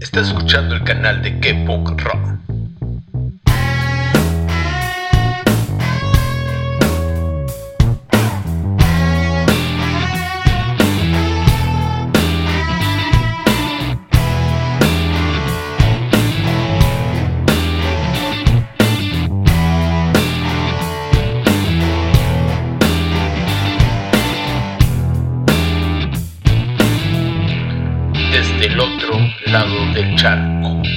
Estás escuchando el canal de K-Punk Rock. Del charco.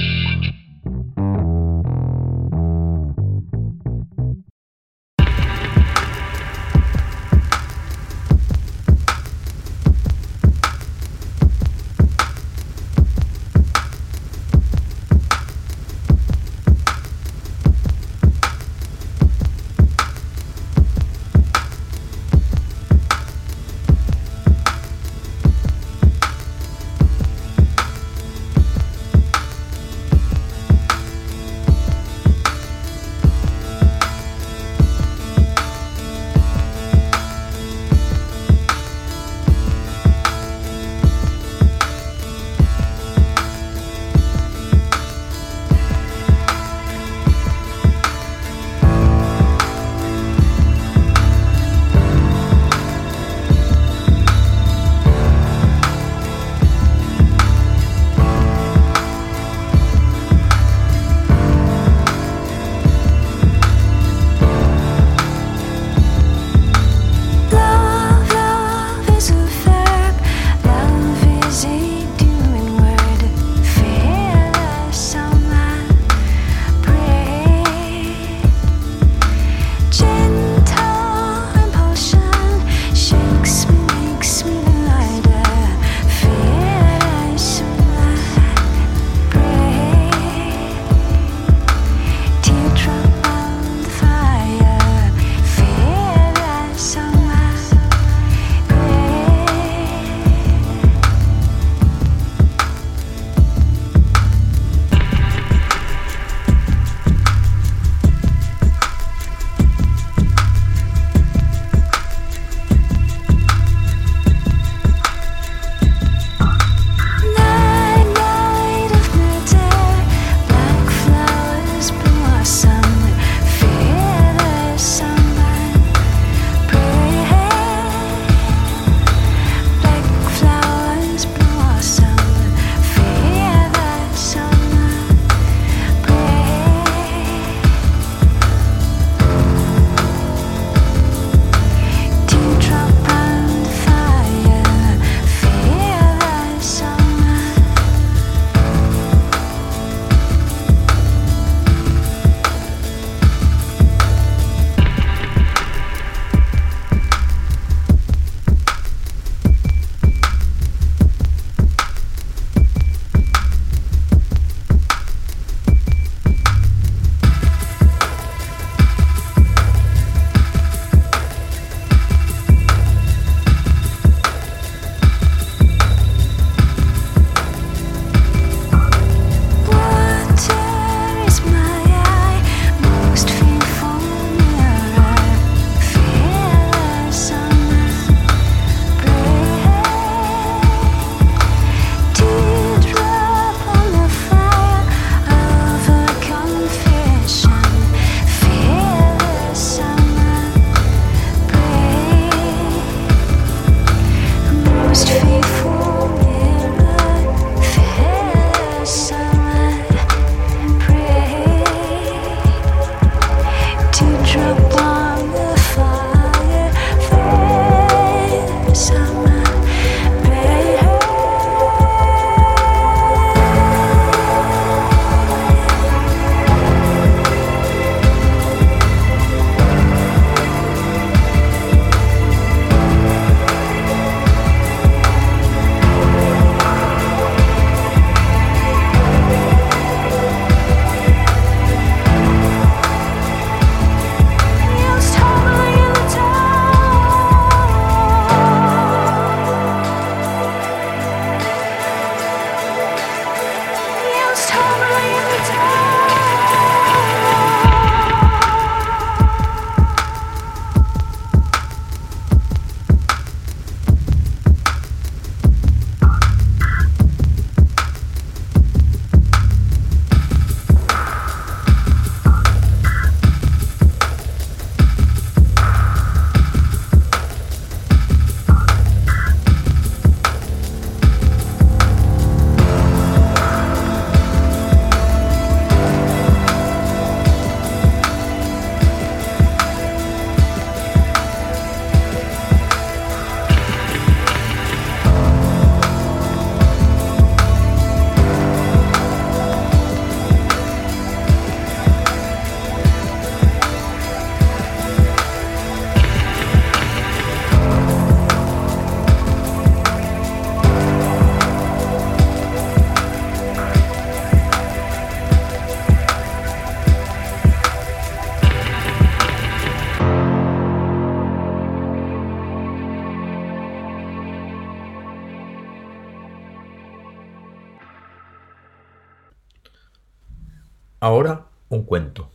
Ahora un cuento.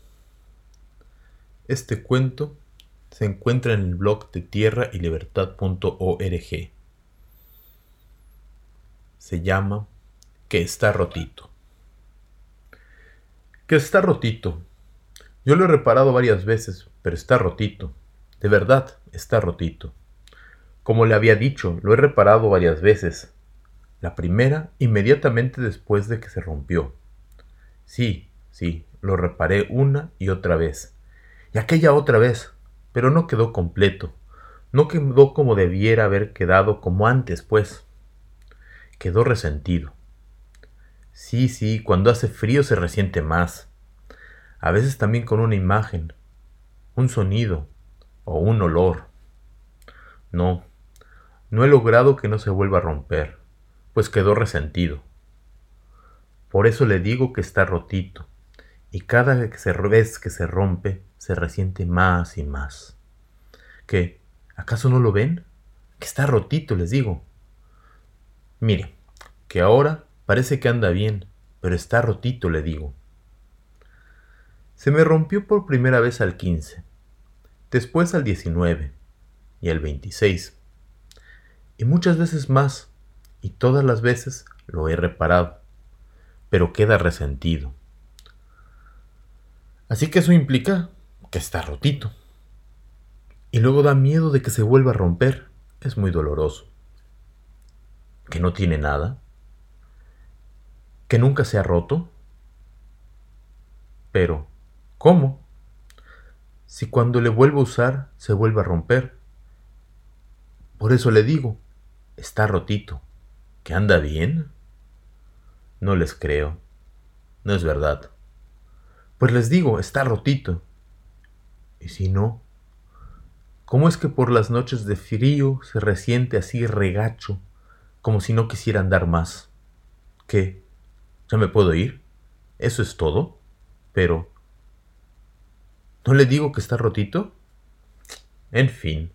Este cuento se encuentra en el blog de tierra y libertad.org. Se llama Que está rotito. Que está rotito. Yo lo he reparado varias veces, pero está rotito. De verdad, está rotito. Como le había dicho, lo he reparado varias veces. La primera inmediatamente después de que se rompió. Sí, Sí, lo reparé una y otra vez. Y aquella otra vez, pero no quedó completo. No quedó como debiera haber quedado como antes, pues. Quedó resentido. Sí, sí, cuando hace frío se resiente más. A veces también con una imagen, un sonido o un olor. No, no he logrado que no se vuelva a romper, pues quedó resentido. Por eso le digo que está rotito y cada vez que se rompe se resiente más y más. ¿Qué? ¿Acaso no lo ven? Que está rotito, les digo. Mire, que ahora parece que anda bien, pero está rotito, le digo. Se me rompió por primera vez al 15, después al 19 y al 26, y muchas veces más, y todas las veces lo he reparado, pero queda resentido. Así que eso implica que está rotito. Y luego da miedo de que se vuelva a romper. Es muy doloroso. Que no tiene nada. Que nunca se ha roto. Pero, ¿cómo? Si cuando le vuelvo a usar se vuelve a romper. Por eso le digo, está rotito. ¿Que anda bien? No les creo. No es verdad. Pues les digo, está rotito. Y si no, ¿cómo es que por las noches de frío se resiente así regacho, como si no quisiera andar más? ¿Qué? ¿Ya me puedo ir? ¿Eso es todo? Pero... ¿No le digo que está rotito? En fin.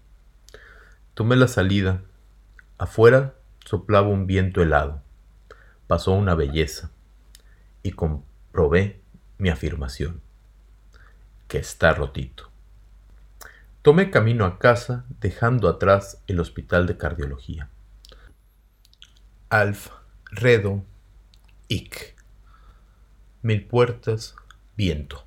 Tomé la salida. Afuera soplaba un viento helado. Pasó una belleza. Y comprobé mi afirmación, que está rotito. Tomé camino a casa dejando atrás el hospital de cardiología. Alf, Redo, Ic. Mil puertas, viento.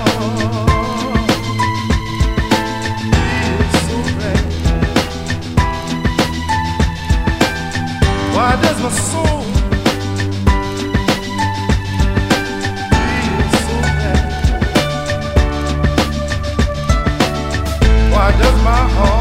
my soul so bad? Why does my heart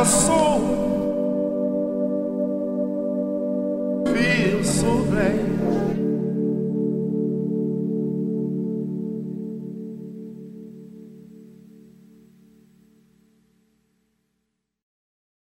alma, sou